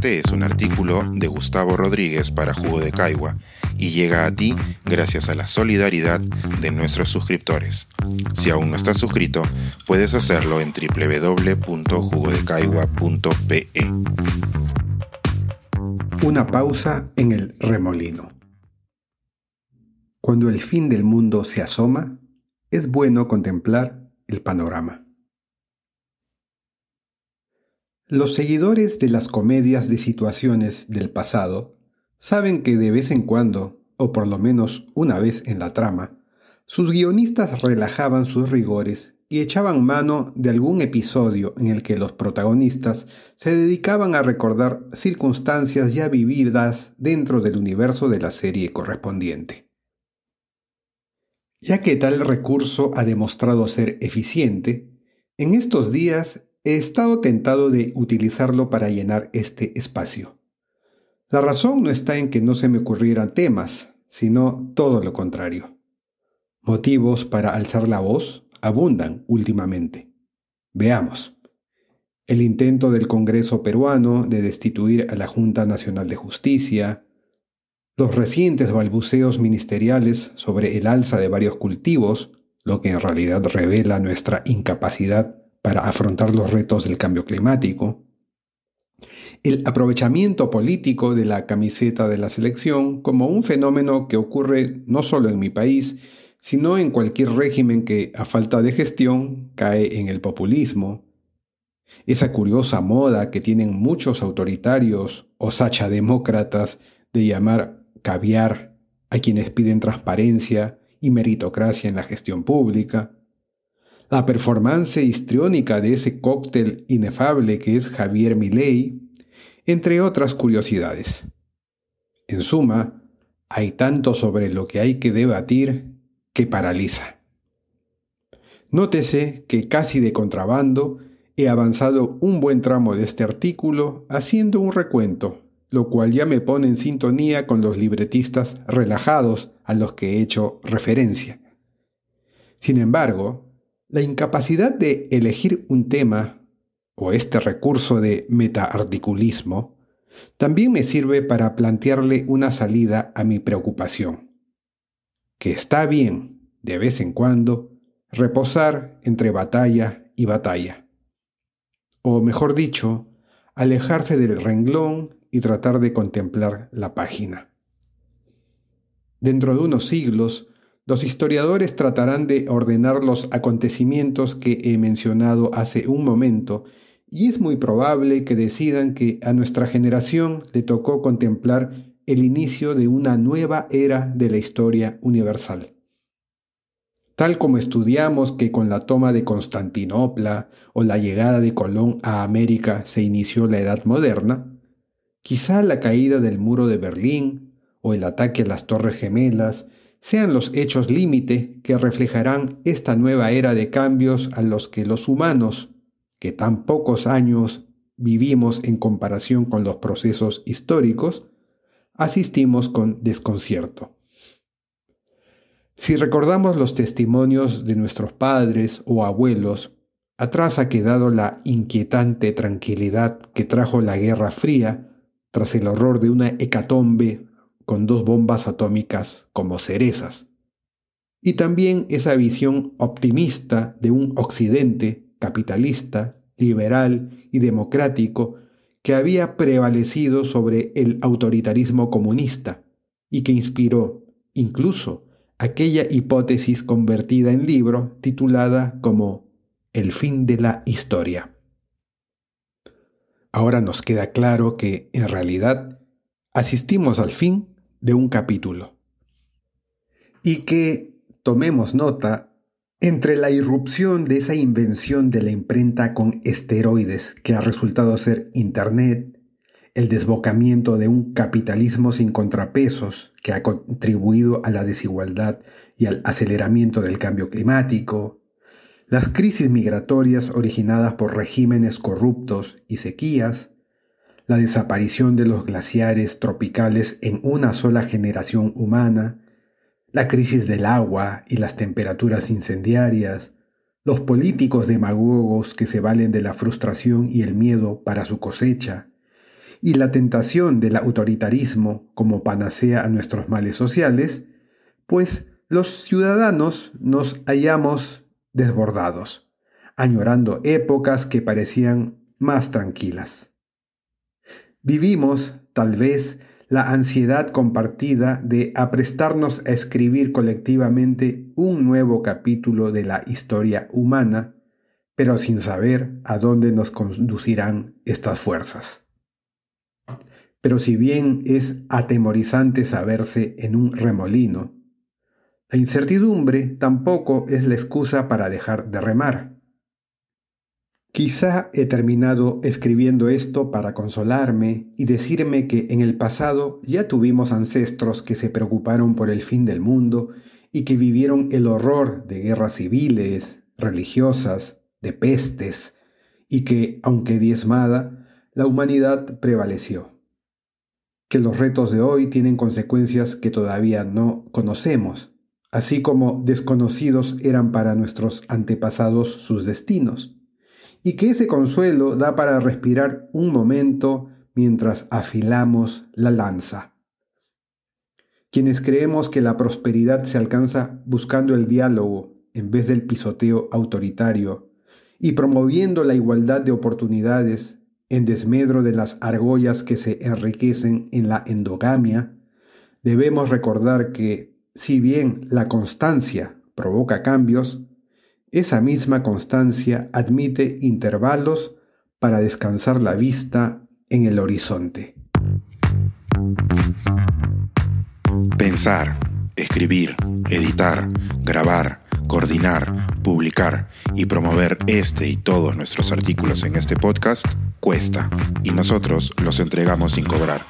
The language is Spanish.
Este es un artículo de Gustavo Rodríguez para Jugo de Caigua y llega a ti gracias a la solidaridad de nuestros suscriptores. Si aún no estás suscrito, puedes hacerlo en www.jugodecaigua.pe. Una pausa en el remolino. Cuando el fin del mundo se asoma, es bueno contemplar el panorama. Los seguidores de las comedias de situaciones del pasado saben que de vez en cuando, o por lo menos una vez en la trama, sus guionistas relajaban sus rigores y echaban mano de algún episodio en el que los protagonistas se dedicaban a recordar circunstancias ya vividas dentro del universo de la serie correspondiente. Ya que tal recurso ha demostrado ser eficiente, en estos días he estado tentado de utilizarlo para llenar este espacio. La razón no está en que no se me ocurrieran temas, sino todo lo contrario. Motivos para alzar la voz abundan últimamente. Veamos. El intento del Congreso peruano de destituir a la Junta Nacional de Justicia, los recientes balbuceos ministeriales sobre el alza de varios cultivos, lo que en realidad revela nuestra incapacidad para afrontar los retos del cambio climático, el aprovechamiento político de la camiseta de la selección como un fenómeno que ocurre no solo en mi país, sino en cualquier régimen que, a falta de gestión, cae en el populismo, esa curiosa moda que tienen muchos autoritarios o sachademócratas de llamar caviar a quienes piden transparencia y meritocracia en la gestión pública, la performance histriónica de ese cóctel inefable que es Javier Milei, entre otras curiosidades. En suma, hay tanto sobre lo que hay que debatir que paraliza. Nótese que casi de contrabando he avanzado un buen tramo de este artículo haciendo un recuento, lo cual ya me pone en sintonía con los libretistas relajados a los que he hecho referencia. Sin embargo, la incapacidad de elegir un tema o este recurso de metaarticulismo también me sirve para plantearle una salida a mi preocupación. Que está bien, de vez en cuando, reposar entre batalla y batalla. O mejor dicho, alejarse del renglón y tratar de contemplar la página. Dentro de unos siglos, los historiadores tratarán de ordenar los acontecimientos que he mencionado hace un momento y es muy probable que decidan que a nuestra generación le tocó contemplar el inicio de una nueva era de la historia universal. Tal como estudiamos que con la toma de Constantinopla o la llegada de Colón a América se inició la Edad Moderna, quizá la caída del muro de Berlín o el ataque a las Torres Gemelas sean los hechos límite que reflejarán esta nueva era de cambios a los que los humanos, que tan pocos años vivimos en comparación con los procesos históricos, asistimos con desconcierto. Si recordamos los testimonios de nuestros padres o abuelos, atrás ha quedado la inquietante tranquilidad que trajo la Guerra Fría tras el horror de una hecatombe con dos bombas atómicas como cerezas. Y también esa visión optimista de un Occidente capitalista, liberal y democrático que había prevalecido sobre el autoritarismo comunista y que inspiró incluso aquella hipótesis convertida en libro titulada como El fin de la historia. Ahora nos queda claro que, en realidad, asistimos al fin de un capítulo. Y que tomemos nota entre la irrupción de esa invención de la imprenta con esteroides que ha resultado ser Internet, el desbocamiento de un capitalismo sin contrapesos que ha contribuido a la desigualdad y al aceleramiento del cambio climático, las crisis migratorias originadas por regímenes corruptos y sequías, la desaparición de los glaciares tropicales en una sola generación humana, la crisis del agua y las temperaturas incendiarias, los políticos demagogos que se valen de la frustración y el miedo para su cosecha, y la tentación del autoritarismo como panacea a nuestros males sociales, pues los ciudadanos nos hallamos desbordados, añorando épocas que parecían más tranquilas. Vivimos, tal vez, la ansiedad compartida de aprestarnos a escribir colectivamente un nuevo capítulo de la historia humana, pero sin saber a dónde nos conducirán estas fuerzas. Pero si bien es atemorizante saberse en un remolino, la incertidumbre tampoco es la excusa para dejar de remar. Quizá he terminado escribiendo esto para consolarme y decirme que en el pasado ya tuvimos ancestros que se preocuparon por el fin del mundo y que vivieron el horror de guerras civiles, religiosas, de pestes, y que, aunque diezmada, la humanidad prevaleció. Que los retos de hoy tienen consecuencias que todavía no conocemos, así como desconocidos eran para nuestros antepasados sus destinos y que ese consuelo da para respirar un momento mientras afilamos la lanza. Quienes creemos que la prosperidad se alcanza buscando el diálogo en vez del pisoteo autoritario y promoviendo la igualdad de oportunidades en desmedro de las argollas que se enriquecen en la endogamia, debemos recordar que, si bien la constancia provoca cambios, esa misma constancia admite intervalos para descansar la vista en el horizonte. Pensar, escribir, editar, grabar, coordinar, publicar y promover este y todos nuestros artículos en este podcast cuesta y nosotros los entregamos sin cobrar.